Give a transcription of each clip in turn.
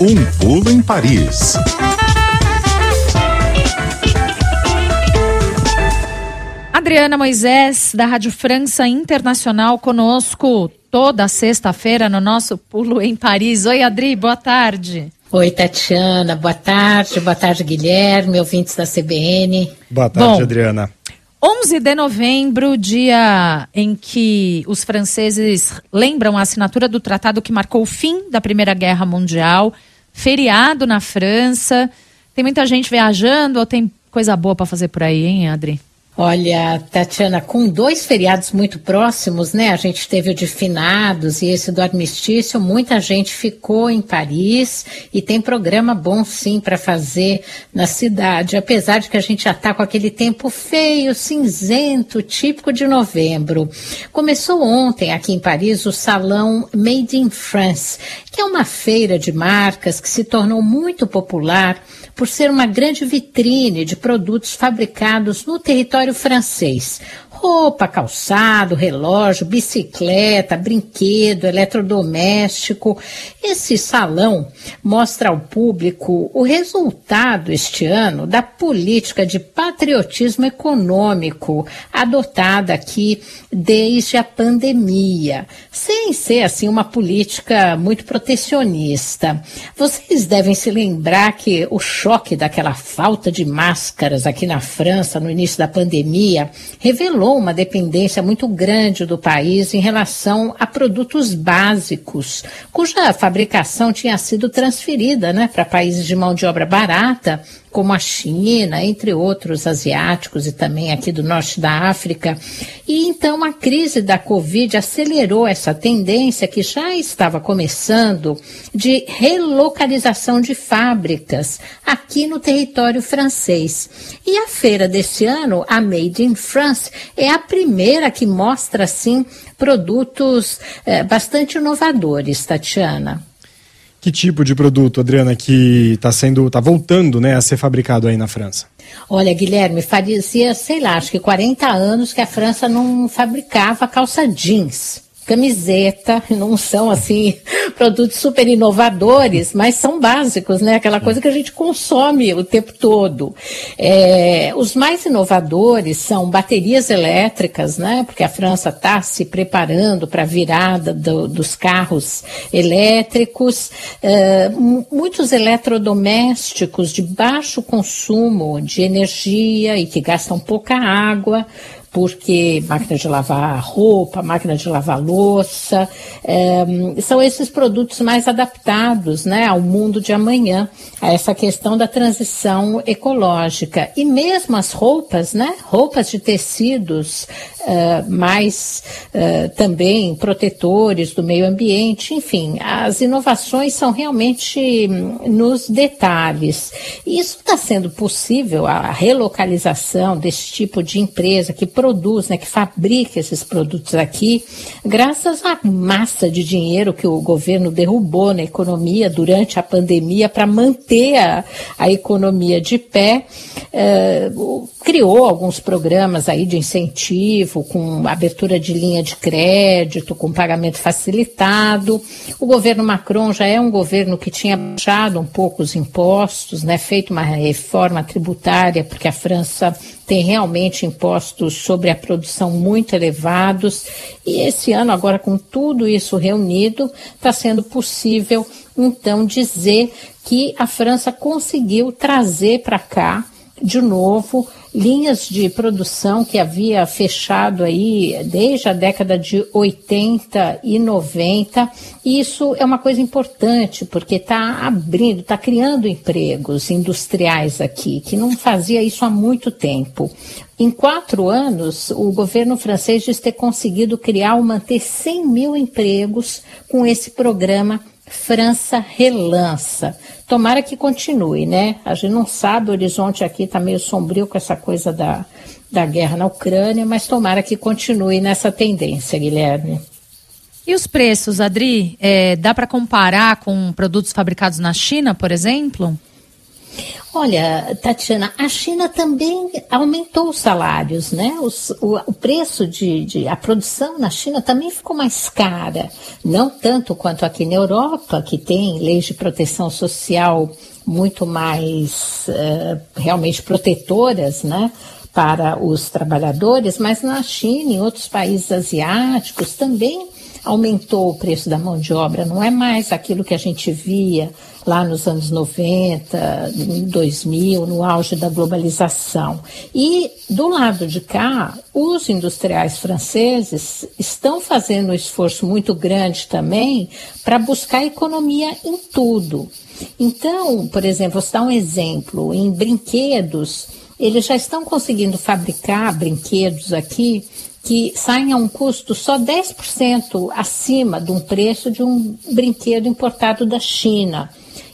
Um pulo em Paris. Adriana Moisés, da Rádio França Internacional, conosco toda sexta-feira no nosso Pulo em Paris. Oi, Adri, boa tarde. Oi, Tatiana, boa tarde. Boa tarde, Guilherme, ouvintes da CBN. Boa tarde, Bom, Adriana. 11 de novembro, dia em que os franceses lembram a assinatura do tratado que marcou o fim da Primeira Guerra Mundial. Feriado na França. Tem muita gente viajando ou tem coisa boa para fazer por aí, hein, Adri? Olha, Tatiana, com dois feriados muito próximos, né? A gente teve o de finados e esse do armistício, muita gente ficou em Paris e tem programa bom sim para fazer na cidade, apesar de que a gente já está com aquele tempo feio, cinzento, típico de novembro. Começou ontem aqui em Paris o salão Made in France, que é uma feira de marcas que se tornou muito popular por ser uma grande vitrine de produtos fabricados no território francês, roupa, calçado, relógio, bicicleta, brinquedo, eletrodoméstico. Esse salão mostra ao público o resultado este ano da política de patriotismo econômico adotada aqui desde a pandemia, sem ser assim uma política muito protecionista. Vocês devem se lembrar que o choque daquela falta de máscaras aqui na França no início da pandemia revelou uma dependência muito grande do país em relação a produtos básicos, cuja fabricação tinha sido transferida né, para países de mão de obra barata como a China, entre outros asiáticos e também aqui do norte da África. E então a crise da Covid acelerou essa tendência que já estava começando de relocalização de fábricas aqui no território francês. E a feira desse ano, a Made in France, é a primeira que mostra assim produtos eh, bastante inovadores, Tatiana. Que tipo de produto, Adriana, que está sendo, está voltando, né, a ser fabricado aí na França? Olha, Guilherme, fazia, sei lá, acho que 40 anos que a França não fabricava calça jeans camiseta, não são assim produtos super inovadores, mas são básicos, né? Aquela coisa que a gente consome o tempo todo. É, os mais inovadores são baterias elétricas, né? Porque a França está se preparando para a virada do, dos carros elétricos. É, muitos eletrodomésticos de baixo consumo de energia e que gastam pouca água porque máquina de lavar roupa, máquina de lavar louça, é, são esses produtos mais adaptados né, ao mundo de amanhã, a essa questão da transição ecológica. E mesmo as roupas, né, roupas de tecidos uh, mais uh, também protetores do meio ambiente, enfim, as inovações são realmente nos detalhes. E isso está sendo possível, a relocalização desse tipo de empresa que produz, né, que fabrica esses produtos aqui, graças à massa de dinheiro que o governo derrubou na economia durante a pandemia para manter a, a, economia de pé, eh, criou alguns programas aí de incentivo, com abertura de linha de crédito, com pagamento facilitado. O governo Macron já é um governo que tinha baixado um pouco os impostos, né, feito uma reforma tributária, porque a França tem realmente impostos sobre a produção muito elevados. E esse ano, agora com tudo isso reunido, está sendo possível, então, dizer que a França conseguiu trazer para cá, de novo, linhas de produção que havia fechado aí desde a década de 80 e 90. E isso é uma coisa importante, porque está abrindo, está criando empregos industriais aqui, que não fazia isso há muito tempo. Em quatro anos, o governo francês diz ter conseguido criar ou manter 100 mil empregos com esse programa França relança. Tomara que continue, né? A gente não sabe, o horizonte aqui está meio sombrio com essa coisa da, da guerra na Ucrânia, mas tomara que continue nessa tendência, Guilherme. E os preços, Adri? É, dá para comparar com produtos fabricados na China, por exemplo? Olha, Tatiana, a China também aumentou os salários, né? Os, o, o, preço de, de, a produção na China também ficou mais cara, não tanto quanto aqui na Europa, que tem leis de proteção social muito mais uh, realmente protetoras, né? Para os trabalhadores, mas na China e outros países asiáticos também aumentou o preço da mão de obra, não é mais aquilo que a gente via lá nos anos 90, 2000, no auge da globalização. E do lado de cá, os industriais franceses estão fazendo um esforço muito grande também para buscar economia em tudo. Então, por exemplo, vou dar um exemplo: em brinquedos, eles já estão conseguindo fabricar brinquedos aqui que saem a um custo só 10% acima de um preço de um brinquedo importado da China.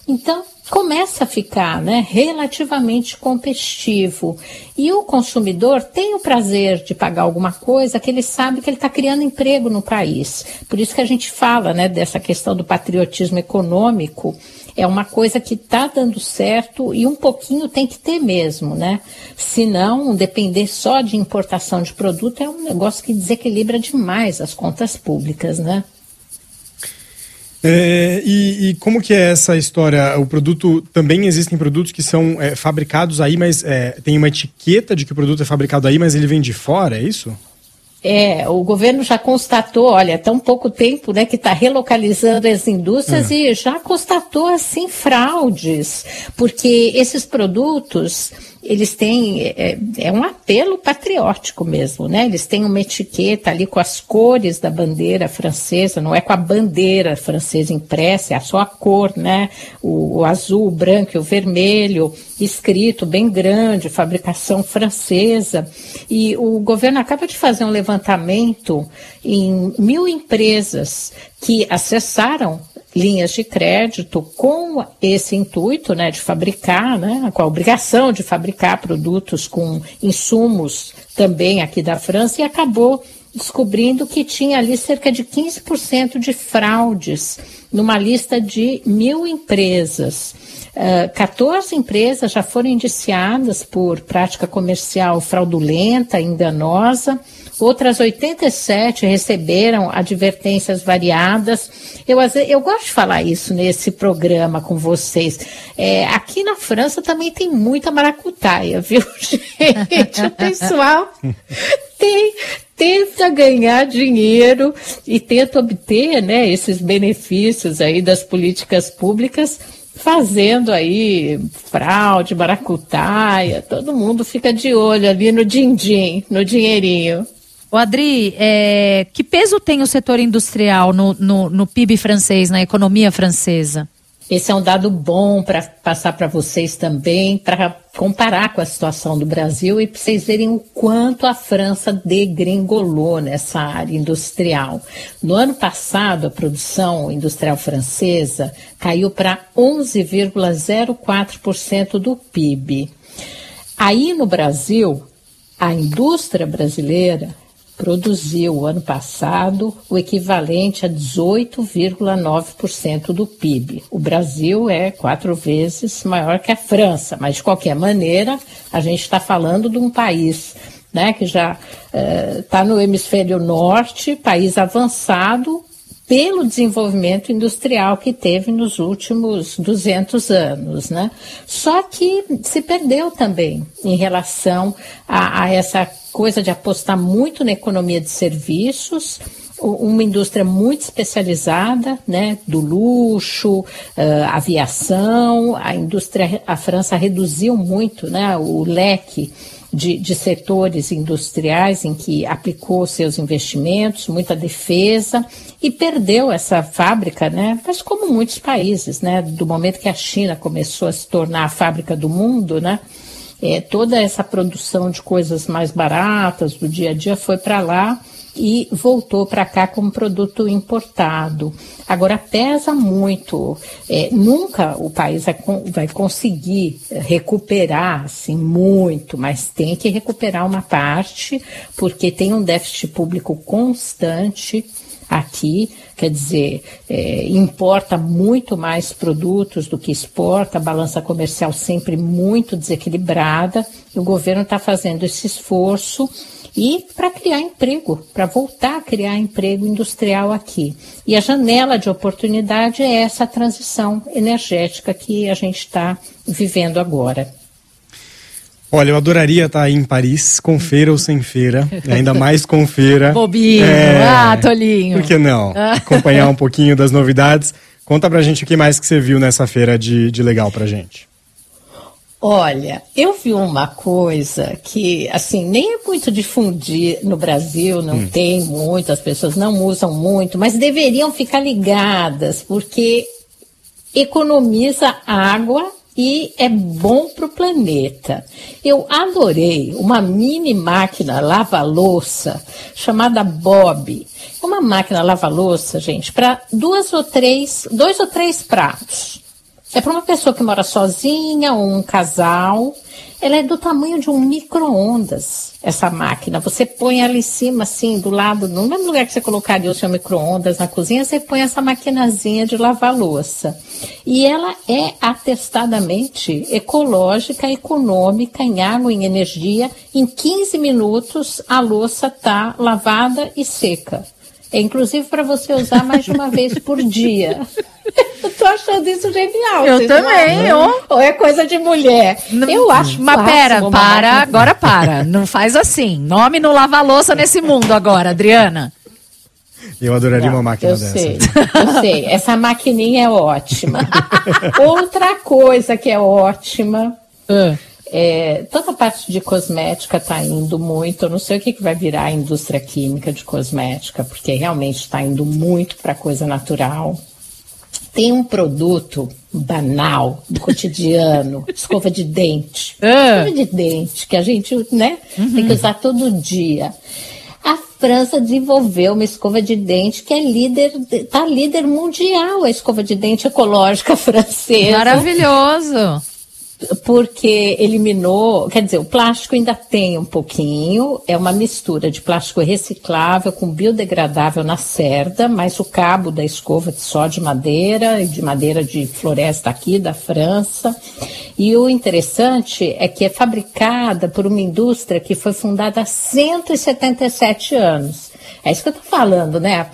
Então, começa a ficar né, relativamente competitivo. E o consumidor tem o prazer de pagar alguma coisa que ele sabe que ele está criando emprego no país. Por isso que a gente fala né, dessa questão do patriotismo econômico. É uma coisa que está dando certo e um pouquinho tem que ter mesmo, né? Se não, depender só de importação de produto é um negócio que desequilibra demais as contas públicas, né? É, e, e, como que é essa história? O produto também existem produtos que são é, fabricados aí, mas é, tem uma etiqueta de que o produto é fabricado aí, mas ele vem de fora, é isso? É, o governo já constatou, olha, tão pouco tempo, né, que está relocalizando as indústrias é. e já constatou assim fraudes, porque esses produtos eles têm é, é, um apelo patriótico mesmo, né? Eles têm uma etiqueta ali com as cores da bandeira francesa, não é com a bandeira francesa impressa, é só a cor, né? O, o azul, o branco o vermelho, escrito bem grande, fabricação francesa. E o governo acaba de fazer um levantamento em mil empresas que acessaram linhas de crédito com esse intuito né, de fabricar, né, com a obrigação de fabricar produtos com insumos também aqui da França e acabou descobrindo que tinha ali cerca de 15% de fraudes numa lista de mil empresas. Uh, 14 empresas já foram indiciadas por prática comercial fraudulenta, enganosa. Outras 87 receberam advertências variadas. Eu, eu gosto de falar isso nesse programa com vocês. É, aqui na França também tem muita maracutaia, viu, gente? O pessoal tem, tenta ganhar dinheiro e tenta obter né, esses benefícios aí das políticas públicas fazendo aí fraude, maracutaia, todo mundo fica de olho ali no din-din, no dinheirinho. O Adri, é, que peso tem o setor industrial no, no, no PIB francês, na economia francesa? Esse é um dado bom para passar para vocês também, para comparar com a situação do Brasil e para vocês verem o quanto a França degringolou nessa área industrial. No ano passado, a produção industrial francesa caiu para 11,04% do PIB. Aí no Brasil, a indústria brasileira produziu ano passado o equivalente a 18,9% do PIB. O Brasil é quatro vezes maior que a França, mas de qualquer maneira a gente está falando de um país né, que já está eh, no hemisfério norte, país avançado pelo desenvolvimento industrial que teve nos últimos 200 anos, né? Só que se perdeu também em relação a, a essa coisa de apostar muito na economia de serviços, uma indústria muito especializada, né, do luxo, uh, aviação, a indústria, a França reduziu muito, né, o leque de, de setores industriais em que aplicou seus investimentos, muita defesa e perdeu essa fábrica, né? Mas como muitos países, né? Do momento que a China começou a se tornar a fábrica do mundo, né? É, toda essa produção de coisas mais baratas do dia a dia foi para lá e voltou para cá como produto importado. Agora pesa muito. É, nunca o país vai, conseguir recuperar assim muito, mas tem que recuperar uma parte porque tem um déficit público constante. aqui, quer dizer, é, importa muito mais produtos do que exporta, a balança comercial sempre muito desequilibrada, e o governo está fazendo esse esforço e para criar emprego, para voltar a criar emprego industrial aqui. E a janela de oportunidade é essa transição energética que a gente está vivendo agora. Olha, eu adoraria estar aí em Paris, com feira ou sem feira, ainda mais com feira. Bobinho, é... ah, Tolinho. Por que não? Acompanhar um pouquinho das novidades. Conta pra gente o que mais que você viu nessa feira de, de legal pra gente. Olha, eu vi uma coisa que, assim, nem é muito difundir no Brasil, não hum. tem muito, as pessoas não usam muito, mas deveriam ficar ligadas, porque economiza água e é bom para o planeta. Eu adorei uma mini máquina lava-louça chamada Bob. Uma máquina lava-louça, gente, para duas ou três, dois ou três pratos. É para uma pessoa que mora sozinha ou um casal. Ela é do tamanho de um micro-ondas, essa máquina. Você põe ela em cima, assim, do lado, no mesmo lugar que você colocaria o seu micro-ondas na cozinha, você põe essa maquinazinha de lavar louça. E ela é atestadamente ecológica, econômica em água em energia. Em 15 minutos, a louça está lavada e seca. É inclusive para você usar mais de uma vez por dia. Eu tô achando isso genial. Eu também. Ou, ou é coisa de mulher. Não, eu acho Mas pera, para, máquina. agora para. Não faz assim. Nome não lava louça nesse mundo agora, Adriana. Eu adoraria não, uma máquina eu dessa. Sei, eu sei. Essa maquininha é ótima. Outra coisa que é ótima. Uh é, toda a parte de cosmética está indo muito. Eu não sei o que, que vai virar a indústria química de cosmética, porque realmente está indo muito para coisa natural. Tem um produto banal, do cotidiano, escova de dente. Uh. Escova de dente, que a gente né, uhum. tem que usar todo dia. A França desenvolveu uma escova de dente que é líder, tá líder mundial, a escova de dente ecológica francesa. Maravilhoso porque eliminou, quer dizer, o plástico ainda tem um pouquinho, é uma mistura de plástico reciclável com biodegradável na cerda, mas o cabo da escova só de madeira de madeira de floresta aqui da França. E o interessante é que é fabricada por uma indústria que foi fundada há 177 anos. É isso que eu estou falando, né?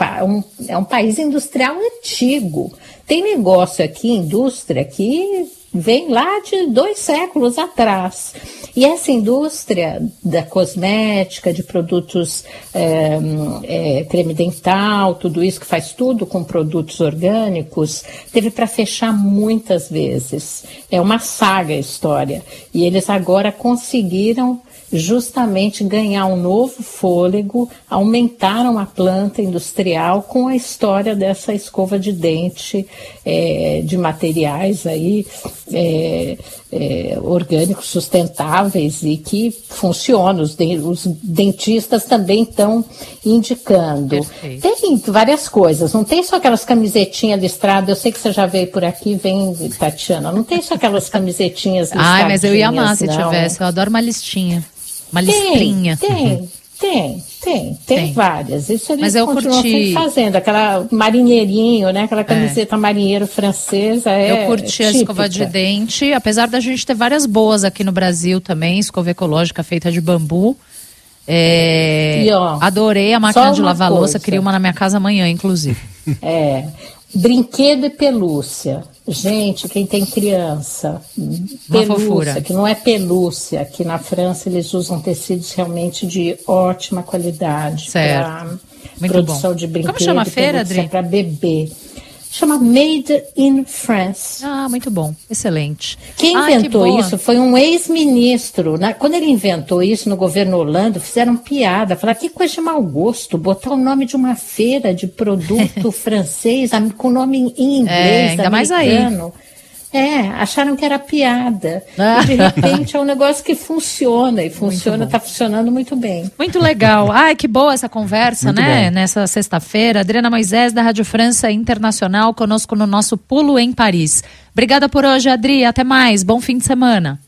É um país industrial antigo. Tem negócio aqui, indústria, que vem lá de dois séculos atrás. E essa indústria da cosmética, de produtos é, é, creme dental, tudo isso que faz tudo com produtos orgânicos, teve para fechar muitas vezes. É uma saga a história. E eles agora conseguiram justamente ganhar um novo fôlego, aumentaram a planta industrial com a história dessa escova de dente é, de materiais aí é, é, orgânicos sustentáveis e que funcionam. Os, de, os dentistas também estão indicando. Perfeito. Tem várias coisas, não tem só aquelas camisetinhas listradas. Eu sei que você já veio por aqui, vem, Tatiana. Não tem só aquelas camisetinhas listradas. Ai, mas eu ia amar se tivesse. Eu adoro uma listinha. Uma tem, listrinha. Tem, tem, tem, tem, tem várias. Isso eles Mas eu continuam curti... fazendo. Aquela marinheirinho, né? Aquela é. camiseta é. marinheiro francesa. É eu curti típica. a escova de dente, apesar da gente ter várias boas aqui no Brasil também, escova ecológica feita de bambu. É, e, ó, adorei a máquina de lavar coisa. louça, queria uma na minha casa amanhã, inclusive. É. Brinquedo e pelúcia. Gente, quem tem criança, pelúcia, que não é pelúcia, aqui na França eles usam tecidos realmente de ótima qualidade para produção bom. de brinquedos. Como chama a feira, Adri? Para bebê. Chama Made in France. Ah, muito bom. Excelente. Quem ah, inventou que isso foi um ex-ministro. Quando ele inventou isso no governo Holanda, fizeram piada. Falaram que coisa de mau gosto botar o nome de uma feira de produto francês com nome em inglês, é, ainda americano. mais aí. É, acharam que era piada. Ah. E de repente é um negócio que funciona e funciona, está funcionando muito bem. Muito legal. Ai, que boa essa conversa, muito né? Bom. Nessa sexta-feira. Adriana Moisés, da Rádio França Internacional, conosco no nosso Pulo em Paris. Obrigada por hoje, Adri. Até mais. Bom fim de semana.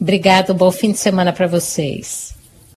Obrigado, bom fim de semana para vocês.